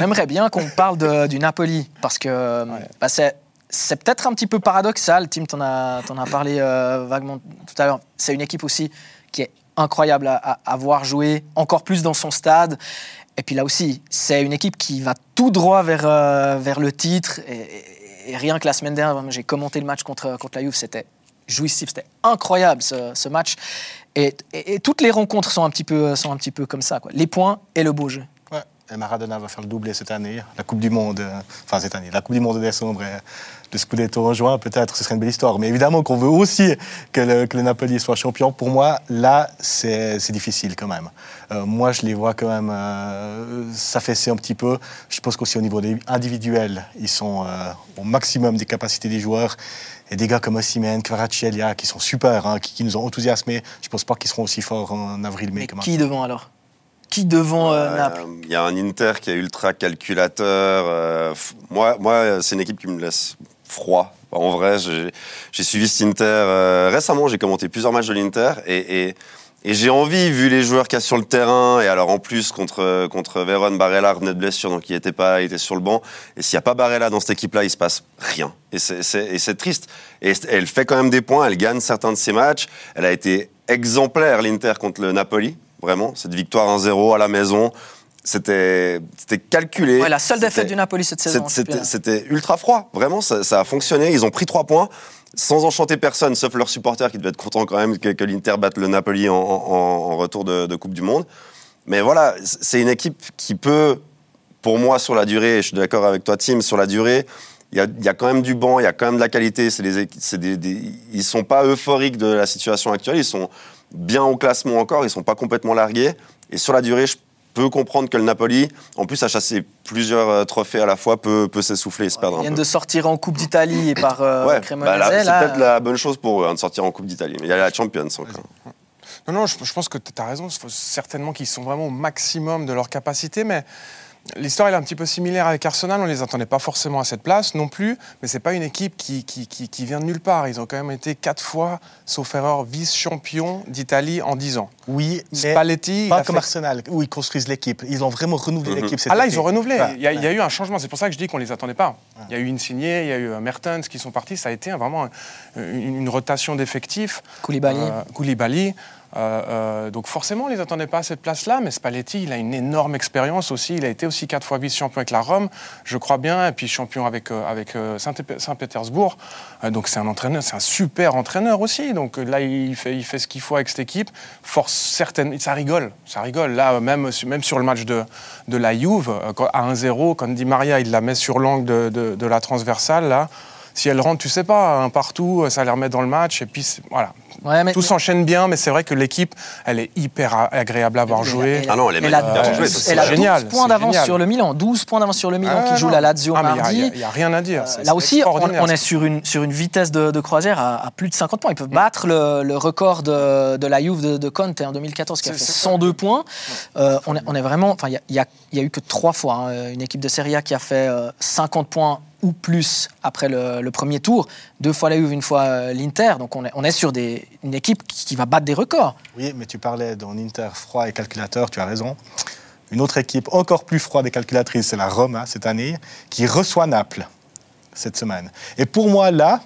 J'aimerais bien qu'on parle de, du Napoli, parce que bah, c'est c'est peut-être un petit peu paradoxal. Tim, t'en as, en as parlé euh, vaguement tout à l'heure. C'est une équipe aussi qui est incroyable à, à, voir jouer, encore plus dans son stade. Et puis là aussi, c'est une équipe qui va tout droit vers, euh, vers le titre. Et, rien que la semaine dernière, j'ai commenté le match contre, contre la Juve, c'était jouissif, c'était incroyable ce, ce match. Et, et, toutes les rencontres sont un petit peu, sont un petit peu comme ça. Quoi. Les points et le beau jeu. Et Maradona va faire le doublé cette année, la Coupe du Monde, euh, enfin cette année, la Coupe du Monde de décembre et le Scudetto en juin, peut-être, ce serait une belle histoire. Mais évidemment qu'on veut aussi que le, que le, Napoli soit champion. Pour moi, là, c'est difficile quand même. Euh, moi, je les vois quand même euh, s'affaisser un petit peu. Je pense qu'aussi au niveau individuel, ils sont euh, au maximum des capacités des joueurs. Et des gars comme Osimhen, Kvaratskhelia, qui sont super, hein, qui, qui, nous ont enthousiasmés, je ne pense pas qu'ils seront aussi forts en avril-mai. Qui devant alors? Qui devant euh, Naples Il y a un Inter qui est ultra calculateur. Euh, moi, moi c'est une équipe qui me laisse froid. En vrai, j'ai suivi cet Inter euh, récemment. J'ai commenté plusieurs matchs de l'Inter et, et, et j'ai envie, vu les joueurs qu'il y a sur le terrain, et alors en plus contre contre Véron, Barella revenait de blessure, donc il était pas, il était sur le banc. Et s'il n'y a pas Barella dans cette équipe-là, il se passe rien. Et c'est triste. Et elle fait quand même des points. Elle gagne certains de ses matchs. Elle a été exemplaire l'Inter contre le Napoli vraiment. Cette victoire 1-0 à la maison, c'était calculé. Ouais, la seule défaite du Napoli cette saison. C'était ultra froid, vraiment, ça, a fonctionné. Ils ont pris trois points sans enchanter personne, sauf leurs supporters qui devaient être contents quand même que, l'Inter batte le Napoli en, retour de, Coupe du Monde. Mais voilà, c'est une équipe qui peut, pour moi, sur la durée, et je suis d'accord avec toi, Tim, sur la durée, il y, a, quand même du banc, il y a quand même de la qualité. Des, des, ils sont pas euphoriques de la situation actuelle, ils sont bien au classement encore, ils sont pas complètement largués. Et sur la durée, je peux comprendre que le Napoli, en plus à chasser plusieurs euh, trophées à la fois, peut, peut s'essouffler et se perdre Ils viennent de sortir en Coupe d'Italie et par euh, ouais, bah C'est peut-être la bonne chose pour eux hein, de sortir en Coupe d'Italie. Mais il y a la Champions encore. Non, non, je, je pense que tu as raison. certainement qu'ils sont vraiment au maximum de leur capacité, mais L'histoire est un petit peu similaire avec Arsenal. On ne les attendait pas forcément à cette place non plus, mais ce n'est pas une équipe qui, qui, qui, vient de nulle part. Ils ont quand même été quatre fois, sauf erreur, vice-champion d'Italie en dix ans. Oui, Spalletti, pas comme Arsenal, où ils construisent l'équipe. Ils ont vraiment renouvelé mhm. l'équipe. Ah là, ils ont renouvelé. il, y a, eu un changement. C'est pour ça que je dis qu'on ne les attendait pas. Il y a eu Insigne, il y a eu euh, Mertens qui sont partis. Ça a été vraiment une, rotation d'effectifs. Koulibaly. Euh, Koulibaly. Euh, euh, donc forcément, on ne les attendait pas à cette place-là, mais Spalletti, il a une énorme expérience aussi. Il a été aussi quatre fois vice-champion avec la Rome, je crois bien, et puis champion avec, euh, avec Saint-Pétersbourg. donc c'est un entraîneur, c'est un super entraîneur aussi. Donc là, il fait, ce qu'il faut avec cette équipe. Force certaine, ça rigole, ça rigole. Là, même, même sur le match de, de la Juve, à 1-0, quand Di Maria, il la met sur l'angle de, de, la transversale, là si elle rentre, tu sais pas, partout, ça les remet dans le match. Et puis, voilà. Tout s'enchaîne bien, mais c'est vrai que l'équipe, elle est hyper agréable à avoir joué. ah non, elle est elle Elle a génial, 12 points d'avance sur le Milan. 12 points d'avance sur le Milan qui joue la Lazio ah, mardi. Il n'y a, rien à dire. là aussi, on, est sur une, sur une vitesse de, croisière à, plus de 50 points. Ils peuvent battre le, record de, de, la Juve de, de, Conte en 2014 qui a fait 102 points. Euh, on, est, on, est, vraiment. Enfin, il n'y a, a, eu que trois fois hein, une équipe de Serie A qui a fait 50 euh, points ou plus après le, premier tour. Deux fois la Juve, une fois euh, l'Inter. Donc on est, on est sur des, une équipe qui, va battre des records. Oui, mais tu parlais d'un Inter froid et calculateur, tu as raison. Une autre équipe encore plus froide et calculatrice, c'est la Roma cette année, qui reçoit Naples cette semaine. Et pour moi, là,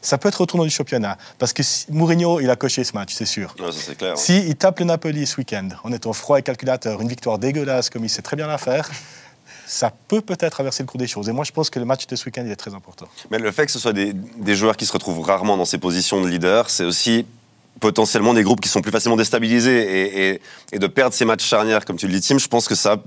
ça peut être au tournoi du championnat. Parce que Mourinho, il a coché ce match, c'est sûr. c'est clair. Si il tape le Napoli ce week-end, en étant froid et calculateur, une victoire dégueulasse comme il sait très bien la faire, ça peut peut-être traverser le cours des choses. Et moi, je pense que le match de ce week-end est très important. Mais le fait que ce soit des, joueurs qui se retrouvent rarement dans ces positions de leader, c'est aussi potentiellement des groupes qui sont plus facilement déstabilisés et, et, de perdre ces matchs charnières, comme tu le dis, Tim, je pense que ça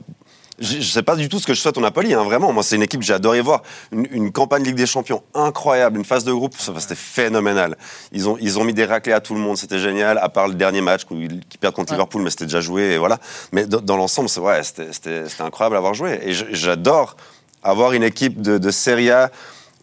je ne sais pas du tout ce que je souhaite au Napoli, hein, vraiment. Moi, c'est une équipe que j'ai adoré voir. Une, campagne Ligue des Champions incroyable, une phase de groupe, c'était phénoménal. Ils ont, ils ont mis des raclés à tout le monde, c'était génial, à part le dernier match qui perdent contre Liverpool, mais c'était déjà joué, et voilà. Mais dans, l'ensemble, c'est ouais, c'était incroyable à avoir joué. Et j'adore avoir une équipe de, de Serie A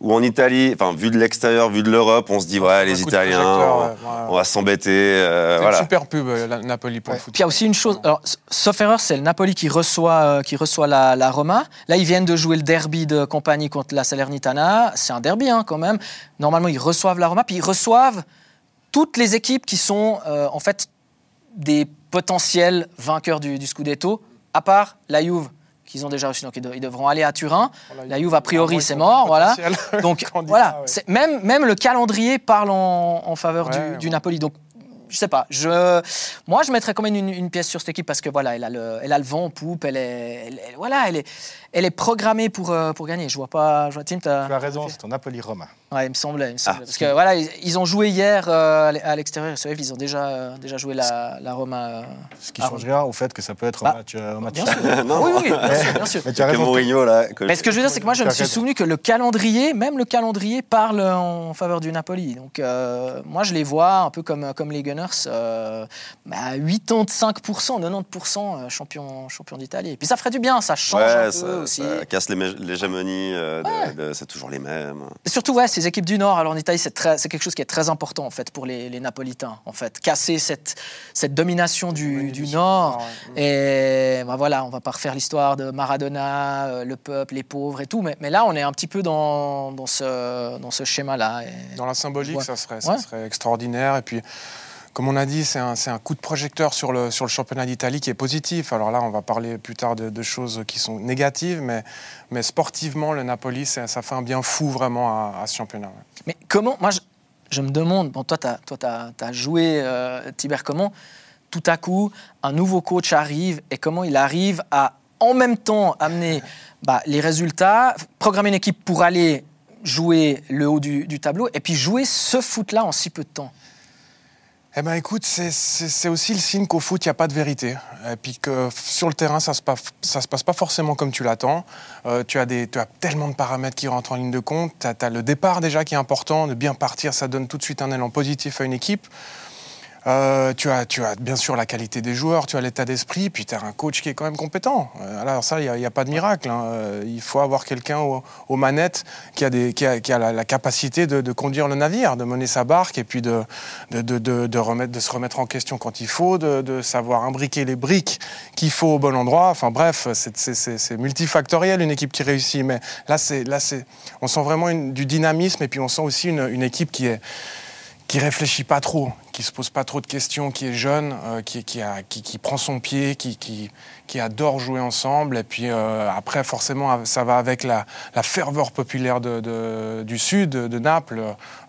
ou en Italie, enfin vu de l'extérieur, vu de l'Europe, on se dit ouais les Italiens, on, va s'embêter. Euh, voilà. Une super pub euh, Napoli pour le foot. Puis il y a aussi une chose, alors, sauf erreur, c'est le Napoli qui reçoit, euh, qui reçoit la, Roma. Là ils viennent de jouer le derby de compagnie contre la Salernitana. C'est un derby hein, quand même. Normalement ils reçoivent la Roma, puis ils reçoivent toutes les équipes qui sont en fait des potentiels vainqueurs du, du Scudetto, à part la Juve qu'ils ont déjà reçu. Donc, ils, devront aller à Turin. la Juve, a priori, c'est mort. Voilà. Donc, voilà. Même, même le calendrier parle en, faveur du, du Napoli. Donc, je sais pas. Je, moi, je mettrais quand même une, pièce sur cette équipe parce que voilà, elle a le, elle a le vent en poupe. Elle est, voilà, elle est, elle est programmée pour, euh, pour gagner. Je vois pas. Je vois, Tim, tu as raison, c'est ton Napoli-Roma. Ouais, il me semblait. Ah. Parce que voilà, ils, ont joué hier euh, à l'extérieur. Ils ont déjà, euh, déjà joué la, la Roma. Ce qui change rien au fait que ça peut être un bah, match. un match bien sûr. non. Oui, oui, bien sûr. Bien sûr. Mais tu as raison. Mourinho, là, Mais ce que je veux dire, c'est que moi, je me suis souvenu que le calendrier, même le calendrier, parle en faveur du Napoli. Donc, moi, je les vois un peu comme, comme les Gunners. Bah, 85%, 90% champion, champion d'Italie. Et puis ça ferait du bien, ça change un peu aussi. Ça casse l'hégémonie, c'est toujours les mêmes. Et surtout, ouais, ces équipes du Nord, alors en Italie, c'est quelque chose qui est très important en fait pour les, les Napolitains, en fait, casser cette, cette domination du, du Nord. Et bah, voilà, on va pas refaire l'histoire de Maradona, euh, le peuple, les pauvres et tout, mais, mais, là, on est un petit peu dans, dans ce, dans ce schéma-là. Dans la symbolique, ça, serait, ça serait extraordinaire. Et puis comme on a dit, c'est un, un, coup de projecteur sur le, sur le championnat d'Italie qui est positif. Alors là, on va parler plus tard de, choses qui sont négatives, mais, mais sportivement, le Napoli, ça, fait un bien fou vraiment à, ce championnat. Mais comment, moi, je, me demande, bon, toi, tu as, as, joué euh, Tiber, comment tout à coup, un nouveau coach arrive et comment il arrive à en même temps amener bah, les résultats, programmer une équipe pour aller jouer le haut du, du tableau et puis jouer ce foot-là en si peu de temps? Eh ben écoute, c'est aussi le signe qu'au foot, il n'y a pas de vérité. Et puis que sur le terrain, ça ne se, passe, pas forcément comme tu l'attends. Euh, tu, as des, tu as tellement de paramètres qui rentrent en ligne de compte. Tu le départ déjà qui est important. De bien partir, ça donne tout de suite un élan positif à une équipe. Euh, tu, as, tu as bien sûr la qualité des joueurs, tu as l'état d'esprit, puis tu as un coach qui est quand même compétent. Euh, alors ça, il n'y a, pas de miracle. Hein. Euh, il faut avoir quelqu'un aux, manettes qui a, la, capacité de, conduire le navire, de mener sa barque et puis de, se remettre en question quand il faut, de, savoir imbriquer les briques qu'il faut au bon endroit. Enfin bref, c'est multifactoriel une équipe qui réussit. Mais là, là on sent vraiment du dynamisme et puis on sent aussi une équipe qui est qui réfléchit pas trop, qui se pose pas trop de questions, qui est jeune, euh, qui, qui, a, qui, qui, prend son pied, qui, qui, adore jouer ensemble. Et puis euh, après, forcément, ça va avec la, la ferveur populaire de, de, du sud, de Naples.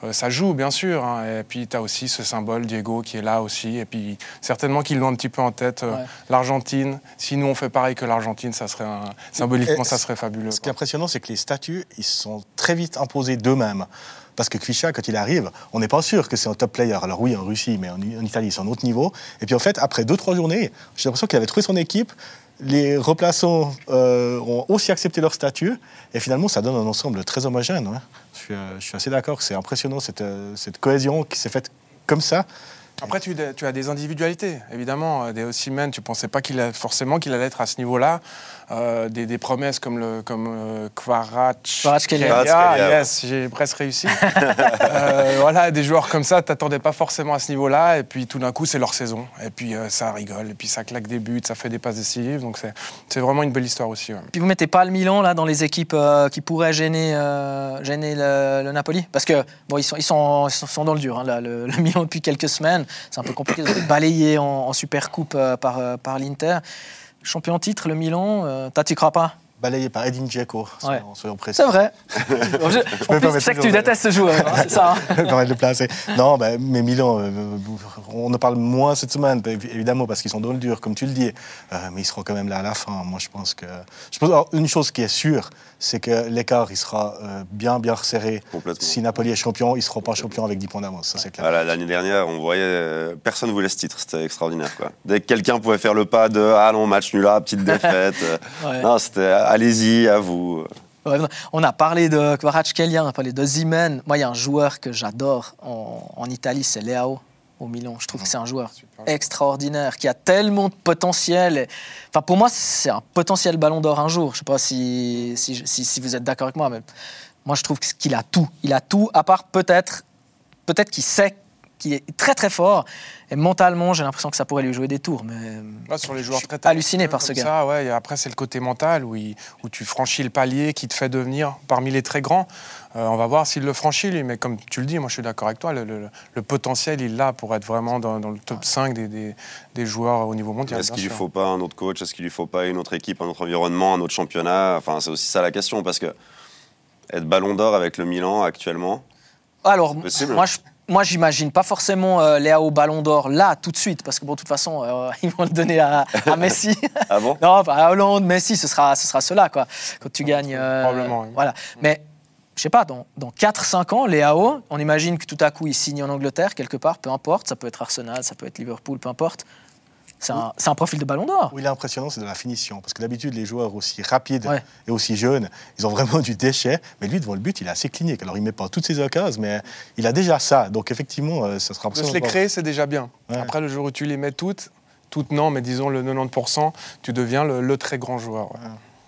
Euh, ça joue, bien sûr. Hein. Et puis tu as aussi ce symbole, Diego, qui est là aussi. Et puis certainement qu'ils l'ont un petit peu en tête. L'Argentine, si nous on fait pareil que l'Argentine, ça serait symboliquement, ça serait fabuleux. Ce qui est impressionnant, c'est que les statuts, ils sont très vite imposés d'eux-mêmes. Parce que Kvisha, quand il arrive, on n'est pas sûr que c'est un top player. Alors oui, en Russie, mais en, Italie, c'est un autre niveau. Et puis en fait, après deux, trois journées, j'ai l'impression qu'il avait trouvé son équipe. Les replaçants euh, ont aussi accepté leur statut. Et finalement, ça donne un ensemble très homogène. Hein. Euh, je, suis, assez d'accord. C'est impressionnant, cette, euh, cette cohésion qui s'est faite comme ça. Après, tu, tu, as des individualités, évidemment. Des Osimhen, tu ne pensais pas qu'il forcément qu'il allait être à ce niveau-là. Euh, des, des, promesses comme le comme euh, yes, j'ai presque réussi. euh, voilà, des joueurs comme ça, t'attendais pas forcément à ce niveau-là, et puis tout d'un coup, c'est leur saison, et puis euh, ça rigole, et puis ça claque des buts, ça fait des passes décisives, donc c'est vraiment une belle histoire aussi. Ouais. Puis vous mettez pas le Milan là dans les équipes euh, qui pourraient gêner gêner le, Napoli, parce que bon, ils sont ils sont, sont dans le dur, hein, le, Milan depuis quelques semaines, c'est un peu compliqué de balayer en, en super coupe par par l'Inter. Champion titre, le Milan, euh, t'y crois pas? Balayé par Edin Dzeko, ouais. soyons précis. C'est vrai. je, en plus, je sais que tu détestes ce joueur, hein, c'est ça. Hein. de le placer. Non, bah, mais Milan, euh, on en parle moins cette semaine, évidemment, parce qu'ils sont dans le dur, comme tu le dis. Euh, mais ils seront quand même là à la fin. Moi, je pense que. Je pense, alors, une chose qui est sûre, c'est que l'écart, il sera euh, bien, bien resserré. Si Napoli est champion, ils ne seront pas champions avec 10 points d'avance, ça c'est clair. Voilà, L'année dernière, on voyait, euh, personne ne voulait ce titre, c'était extraordinaire. Quoi. Dès que quelqu'un pouvait faire le pas de Ah non, match nul là, petite défaite, euh, non, c'était allez-y, à vous. on a parlé de Kvaratskhelia, on a parlé de Zimen. Moi, il y a un joueur que j'adore en, Italie, c'est Leao au Milan. Je trouve que c'est un joueur extraordinaire, qui a tellement de potentiel. Enfin, pour moi, c'est un potentiel ballon d'or un jour. Je ne sais pas si, si, si, vous êtes d'accord avec moi, mais moi, je trouve qu'il a tout. Il a tout, à part peut-être peut-être qu'il sait qu'il est très très fort. Et mentalement, j'ai l'impression que ça pourrait lui jouer des tours. Mais Là, sur les joueurs je suis très halluciné par ce gars. Ça, ouais, et après, c'est le côté mental où, il- où tu franchis le palier qui te fait devenir parmi les très grands. Euh, on va voir s'il le franchit, lui. Mais comme tu le dis, moi, je suis d'accord avec toi. Le, le- le potentiel, il l'a pour être vraiment dans, dans le top 5 des, des- des joueurs au niveau mondial. Est-ce qu'il lui faut pas un autre coach? Est-ce qu'il lui faut pas une autre équipe, un autre environnement, un autre championnat? Enfin, c'est aussi ça la question parce que être Ballon d'Or avec le Milan actuellement, Alors, Possible. moi, je, moi, j'imagine pas forcément euh, Léo Ballon d'Or là, tout de suite, parce que bon, de toute façon, euh, ils vont le donner à, à Messi. ah bon? Non, pas à Hollande, Messi, ce sera, ce sera cela, quoi. Quand tu gagnes. euh, Probablement, oui. Voilà. Mais, je sais pas, dans, dans 4-5 ans, Léao, on imagine que tout à coup, il signe en Angleterre, quelque part, peu importe. Ça peut être Arsenal, ça peut être Liverpool, peu importe. C'est un, profil de Ballon d'Or. Où il est impressionnant, c'est de la finition. Parce que d'habitude, les joueurs aussi rapides Ouais. et aussi jeunes, ils ont vraiment du déchet. Mais lui, devant le but, il est assez clinique. Alors, il ne met pas toutes ses occasions, mais il a déjà ça. Donc, effectivement, euh, ça sera De se les créer, c'est déjà bien. Ouais. Après, le jour où tu les mets toutes, toutes non, mais disons le 90%, tu deviens le, le très grand joueur. ouais.